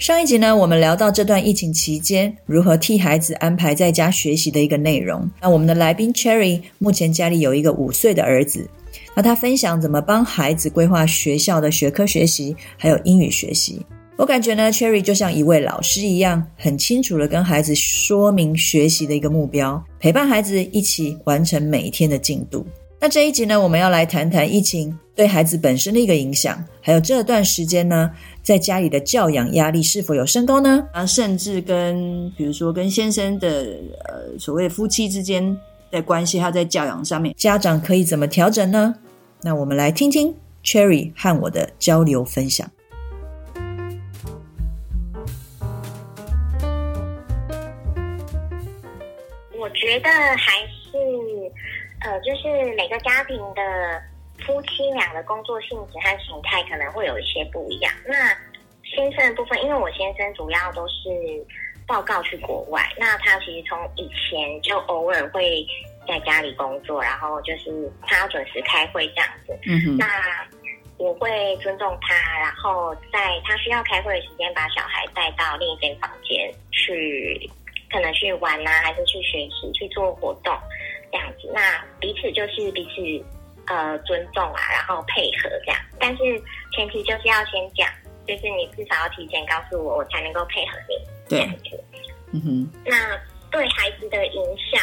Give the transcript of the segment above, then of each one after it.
上一集呢，我们聊到这段疫情期间如何替孩子安排在家学习的一个内容。那我们的来宾 Cherry 目前家里有一个五岁的儿子，那他分享怎么帮孩子规划学校的学科学习，还有英语学习。我感觉呢，Cherry 就像一位老师一样，很清楚地跟孩子说明学习的一个目标，陪伴孩子一起完成每一天的进度。那这一集呢，我们要来谈谈疫情对孩子本身的一个影响，还有这段时间呢，在家里的教养压力是否有升高呢？啊，甚至跟比如说跟先生的呃所谓夫妻之间的关系，他在教养上面，家长可以怎么调整呢？那我们来听听 Cherry 和我的交流分享。我觉得还是。呃，就是每个家庭的夫妻俩的工作性质和形态可能会有一些不一样。那先生的部分，因为我先生主要都是报告去国外，那他其实从以前就偶尔会在家里工作，然后就是他要准时开会这样子。嗯哼。那我会尊重他，然后在他需要开会的时间，把小孩带到另一间房间去，可能去玩啊，还是去学习、去做活动。那彼此就是彼此呃尊重啊，然后配合这样。但是前提就是要先讲，就是你至少要提前告诉我，我才能够配合你。对。嗯哼。那对孩子的影响，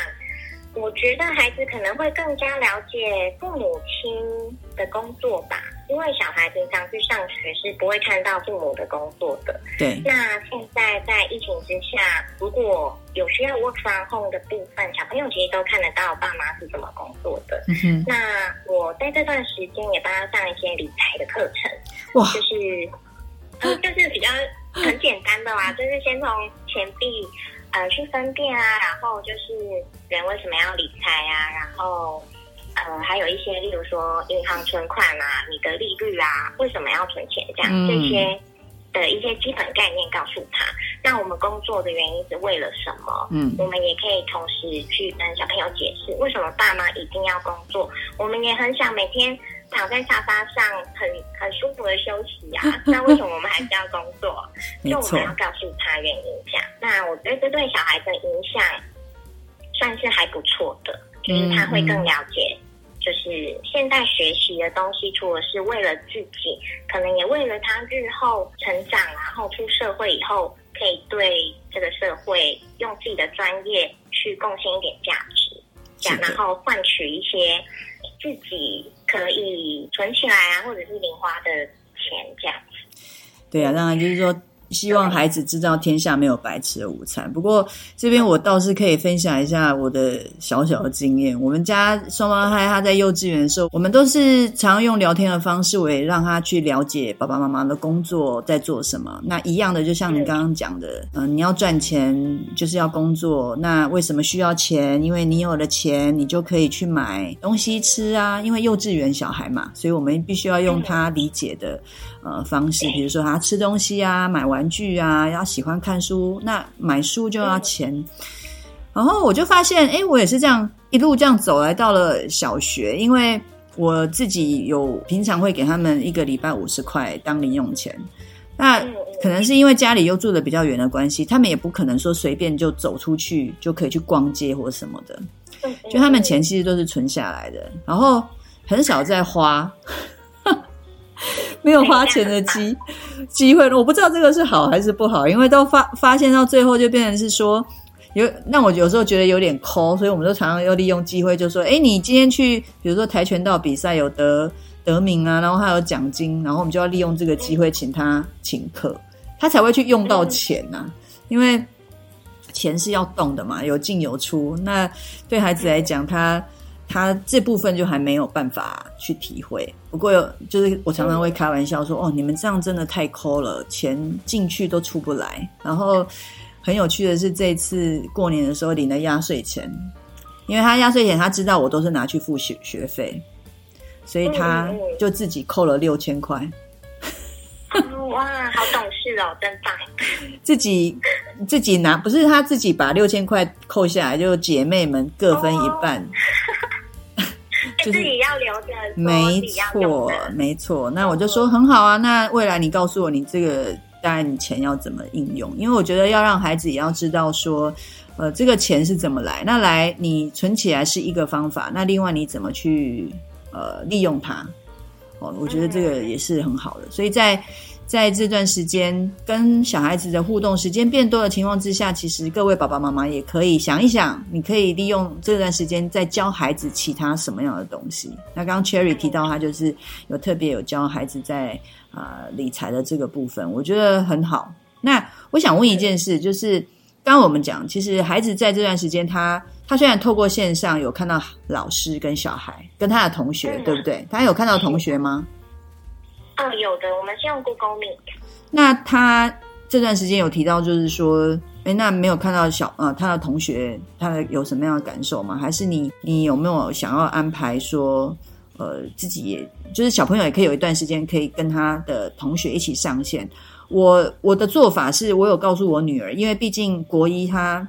我觉得孩子可能会更加了解父母亲的工作吧。因为小孩平常去上学是不会看到父母的工作的。对。那现在在疫情之下，如果有需要 work from home 的部分，小朋友其实都看得到爸妈是怎么工作的。嗯哼。那我在这段时间也帮他上一些理财的课程。哇。就是，呃，就是比较很简单的啦，就是先从钱币呃去分辨啊，然后就是人为什么要理财啊，然后。呃，还有一些，例如说银行存款啊，你的利率啊，为什么要存钱？这样、嗯、这些的一些基本概念告诉他。那我们工作的原因是为了什么？嗯，我们也可以同时去跟小朋友解释，为什么爸妈一定要工作。我们也很想每天躺在沙发上很很舒服的休息啊。那为什么我们还是要工作？就我们要告诉他原因。这样，那我觉得这对小孩的影响算是还不错的，就是他会更了解。嗯就是现在学习的东西，除了是为了自己，可能也为了他日后成长，然后出社会以后，可以对这个社会用自己的专业去贡献一点价值，这样，然后换取一些自己可以存起来啊，或者是零花的钱，这样。对啊，当然就是说。希望孩子知道天下没有白吃的午餐。不过这边我倒是可以分享一下我的小小的经验。我们家双胞胎他在幼稚园的时候，我们都是常用聊天的方式，我也让他去了解爸爸妈妈的工作在做什么。那一样的，就像你刚刚讲的，嗯、你要赚钱就是要工作。那为什么需要钱？因为你有了钱，你就可以去买东西吃啊。因为幼稚园小孩嘛，所以我们必须要用他理解的。呃，方式，比如说他吃东西啊，买玩具啊，要喜欢看书，那买书就要钱。然后我就发现，哎，我也是这样一路这样走来到了小学，因为我自己有平常会给他们一个礼拜五十块当零用钱。那可能是因为家里又住的比较远的关系，他们也不可能说随便就走出去就可以去逛街或什么的，就他们钱其实都是存下来的，然后很少在花。没有花钱的机机会，我不知道这个是好还是不好，因为都发发现到最后就变成是说有，那我有时候觉得有点抠，所以我们都常常要利用机会，就说，哎，你今天去，比如说跆拳道比赛有得得名啊，然后还有奖金，然后我们就要利用这个机会请他请客，他才会去用到钱呐、因为钱是要动的嘛，有进有出，那对孩子来讲，他。他这部分就还没有办法去体会。不过有，就是我常常会开玩笑说：“哦，你们这样真的太抠了，钱进去都出不来。”然后很有趣的是，这次过年的时候领了压岁钱，因为他压岁钱他知道我都是拿去付学学费，所以他就自己扣了六千块。哇，好懂事哦，真棒！自己自己拿，不是他自己把六千块扣下来，就姐妹们各分一半。哦就是自己要留着，没错，没错。那我就说很好啊。那未来你告诉我，你这个当然你钱要怎么应用？因为我觉得要让孩子也要知道说，呃，这个钱是怎么来。那来你存起来是一个方法，那另外你怎么去呃利用它？哦，我觉得这个也是很好的。所以在在这段时间跟小孩子的互动时间变多的情况之下，其实各位爸爸妈妈也可以想一想，你可以利用这段时间再教孩子其他什么样的东西。那刚刚 Cherry 提到，他就是有特别有教孩子在啊、呃、理财的这个部分，我觉得很好。那我想问一件事，就是刚刚我们讲，其实孩子在这段时间他，他他虽然透过线上有看到老师跟小孩跟他的同学，对不对？他有看到同学吗？嗯，有的，我们是用 Google Meet。那他这段时间有提到，就是说，哎，那没有看到小呃他的同学，他有什么样的感受吗？还是你你有没有想要安排说，呃，自己就是小朋友也可以有一段时间可以跟他的同学一起上线？我我的做法是我有告诉我女儿，因为毕竟国一她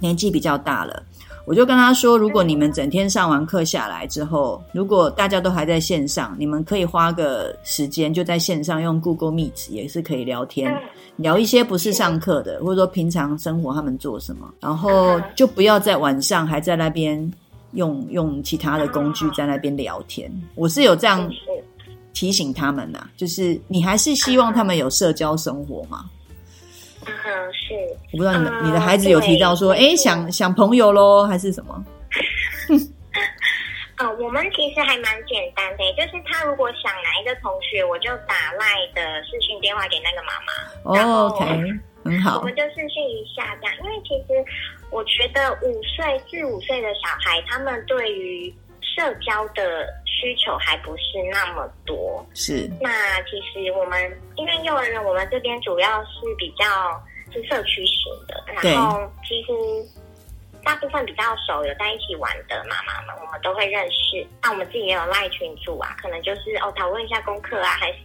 年纪比较大了。我就跟他说，如果你们整天上完课下来之后，如果大家都还在线上，你们可以花个时间就在线上用 Google Meet 也是可以聊天，聊一些不是上课的，或者说平常生活他们做什么，然后就不要在晚上还在那边用用其他的工具在那边聊天。我是有这样提醒他们呐，就是你还是希望他们有社交生活嘛。嗯，是。我不知道你的、嗯、你的孩子有提到说，哎，想想朋友喽，还是什么？呃，我们其实还蛮简单的，就是他如果想哪一个同学，我就打赖的视讯电话给那个妈妈。哦，OK，很好。我们就视讯一下这样，因为其实我觉得五岁至五岁的小孩，他们对于社交的需求还不是那么多，是。那其实我们因为幼儿园，我们这边主要是比较是社区型的，然后几乎大部分比较熟、有在一起玩的妈妈们，我们都会认识。那我们自己也有赖群组啊，可能就是哦讨论一下功课啊，还是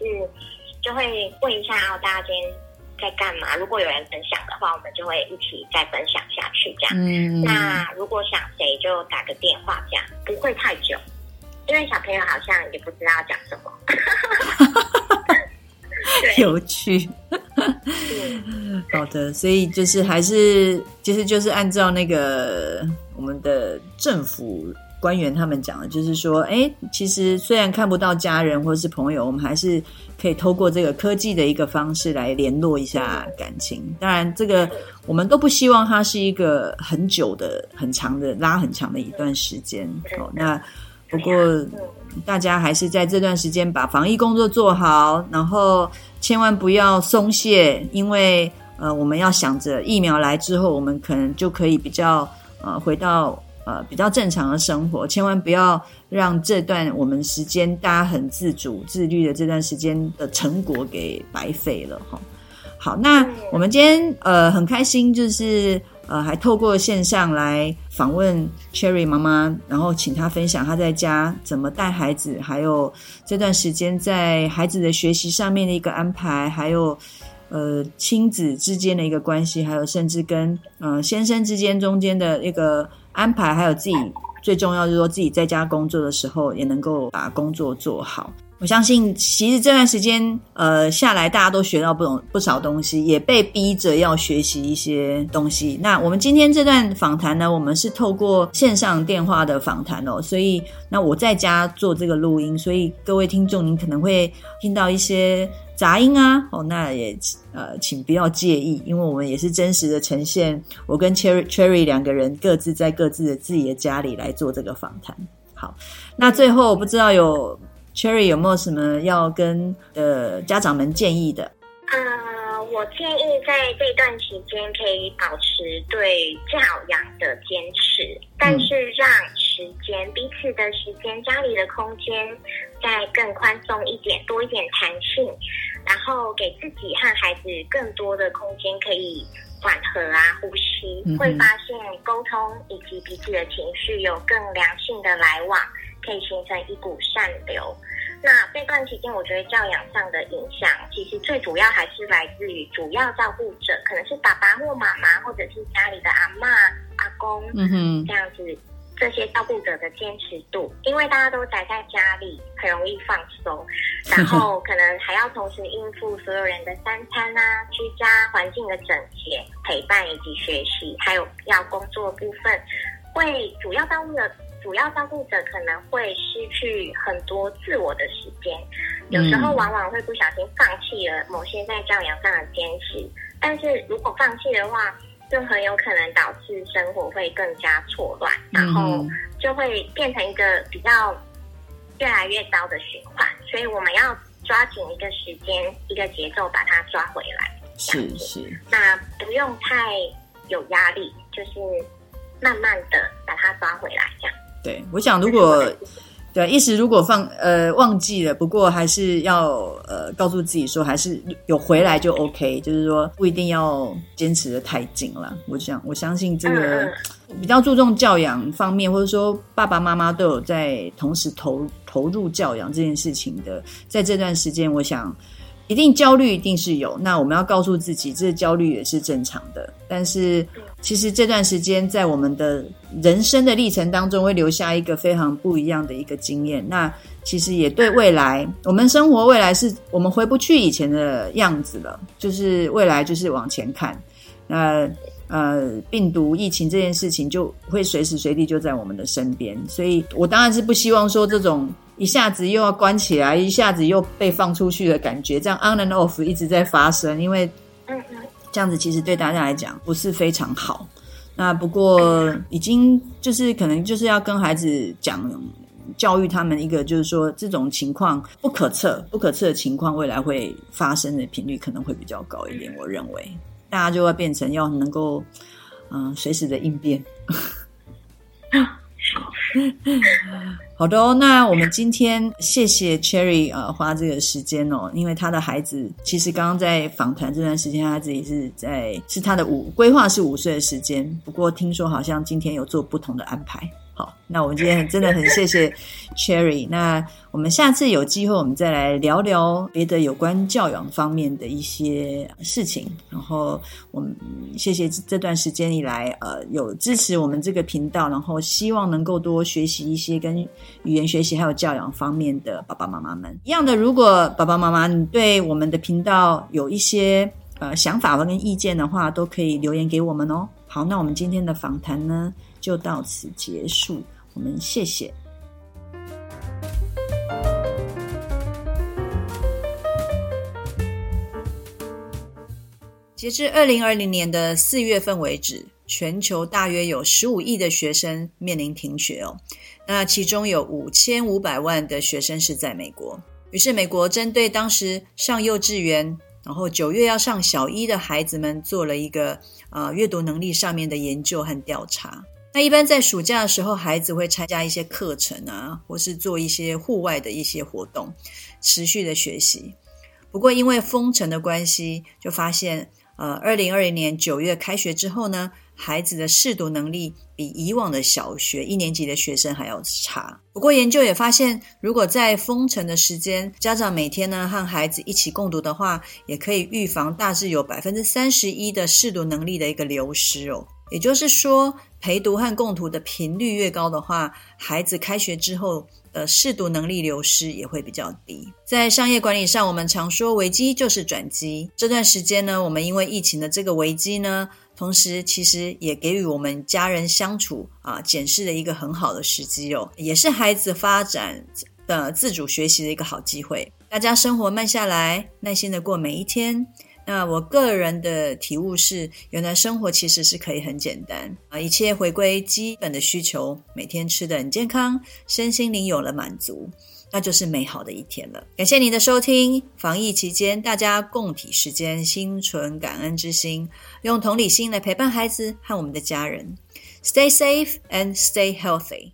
就会问一下哦大家今天在干嘛？如果有人分享的话，我们就会一起再分享下去这样。嗯，那如果想谁就打个电话这样，不会太久。因为小朋友好像也不知道要讲什么，有趣。好的，所以就是还是其实就是按照那个我们的政府官员他们讲的，就是说，哎，其实虽然看不到家人或是朋友，我们还是可以透过这个科技的一个方式来联络一下感情。当然，这个我们都不希望它是一个很久的、很长的、拉很长的一段时间。哦，那。不过，大家还是在这段时间把防疫工作做好，然后千万不要松懈，因为呃，我们要想着疫苗来之后，我们可能就可以比较呃回到呃比较正常的生活，千万不要让这段我们时间大家很自主自律的这段时间的成果给白费了哈。好，那我们今天呃很开心，就是。呃，还透过线上来访问 Cherry 妈妈，然后请她分享她在家怎么带孩子，还有这段时间在孩子的学习上面的一个安排，还有呃亲子之间的一个关系，还有甚至跟呃先生之间中间的一个安排，还有自己最重要就是说自己在家工作的时候也能够把工作做好。我相信，其实这段时间，呃，下来大家都学到不懂不少东西，也被逼着要学习一些东西。那我们今天这段访谈呢，我们是透过线上电话的访谈哦，所以那我在家做这个录音，所以各位听众，您可能会听到一些杂音啊，哦，那也呃，请不要介意，因为我们也是真实的呈现，我跟 Cherry Cherry 两个人各自在各自的自己的家里来做这个访谈。好，那最后我不知道有。Cherry 有没有什么要跟呃家长们建议的？呃，我我建议在这段期间可以保持对教养的坚持，但是让时间、彼此的时间、家里的空间再更宽松一点，多一点弹性，然后给自己和孩子更多的空间可以缓和啊，呼吸，会发现沟通以及彼此的情绪有更良性的来往，可以形成一股善流。那这段期间，我觉得教养上的影响，其实最主要还是来自于主要照顾者，可能是爸爸或妈妈，或者是家里的阿妈、阿公，嗯哼，这样子这些照顾者的坚持度，因为大家都宅在家里，很容易放松，然后可能还要同时应付所有人的三餐啊、居家环境的整洁、陪伴以及学习，还有要工作的部分，会主要照顾的。主要照顾者可能会失去很多自我的时间，有时候往往会不小心放弃了某些在教养上的坚持。但是如果放弃的话，就很有可能导致生活会更加错乱，然后就会变成一个比较越来越糟的循环。所以我们要抓紧一个时间、一个节奏，把它抓回来。是是，那不用太有压力，就是慢慢的把它抓回来，这样。对，我想如果对一时如果放呃忘记了，不过还是要呃告诉自己说，还是有回来就 OK，就是说不一定要坚持的太紧了。我想我相信这个比较注重教养方面，或者说爸爸妈妈都有在同时投投入教养这件事情的，在这段时间，我想。一定焦虑一定是有，那我们要告诉自己，这焦虑也是正常的。但是，其实这段时间在我们的人生的历程当中，会留下一个非常不一样的一个经验。那其实也对未来，我们生活未来是我们回不去以前的样子了，就是未来就是往前看。那呃，病毒疫情这件事情就会随时随地就在我们的身边，所以我当然是不希望说这种。一下子又要关起来，一下子又被放出去的感觉，这样 on and off 一直在发生，因为这样子其实对大家来讲不是非常好。那不过已经就是可能就是要跟孩子讲，教育他们一个就是说这种情况不可测，不可测的情况未来会发生的频率可能会比较高一点。我认为大家就会变成要能够嗯随时的应变。好的哦，那我们今天谢谢 Cherry 呃花这个时间哦，因为他的孩子其实刚刚在访谈这段时间，他自己是在是他的五规划是五岁的时间，不过听说好像今天有做不同的安排。好，那我们今天真的很谢谢 Cherry。那我们下次有机会，我们再来聊聊别的有关教养方面的一些事情。然后我们谢谢这段时间以来，呃，有支持我们这个频道，然后希望能够多学习一些跟语言学习还有教养方面的爸爸妈妈们。一样的，如果爸爸妈妈你对我们的频道有一些呃想法跟意见的话，都可以留言给我们哦。好，那我们今天的访谈呢，就到此结束，我们谢谢。截至二零二零年的四月份为止，全球大约有十五亿的学生面临停学哦。那其中有五千五百万的学生是在美国。于是，美国针对当时上幼稚园，然后九月要上小一的孩子们，做了一个啊阅读能力上面的研究和调查。一般在暑假的时候，孩子会参加一些课程啊，或是做一些户外的一些活动，持续的学习。不过因为封城的关系，就发现，呃，二零二零年九月开学之后呢，孩子的识读能力比以往的小学一年级的学生还要差。不过研究也发现，如果在封城的时间，家长每天呢和孩子一起共读的话，也可以预防大致有百分之三十一的识读能力的一个流失哦。也就是说，陪读和共读的频率越高的话，孩子开学之后的识读能力流失也会比较低。在商业管理上，我们常说危机就是转机。这段时间呢，我们因为疫情的这个危机呢，同时其实也给予我们家人相处啊检视的一个很好的时机哦，也是孩子发展的自主学习的一个好机会。大家生活慢下来，耐心的过每一天。那我个人的体悟是，原来生活其实是可以很简单啊，一切回归基本的需求，每天吃的很健康，身心灵有了满足，那就是美好的一天了。感谢您的收听，防疫期间大家共体时间，心存感恩之心，用同理心来陪伴孩子和我们的家人。Stay safe and stay healthy.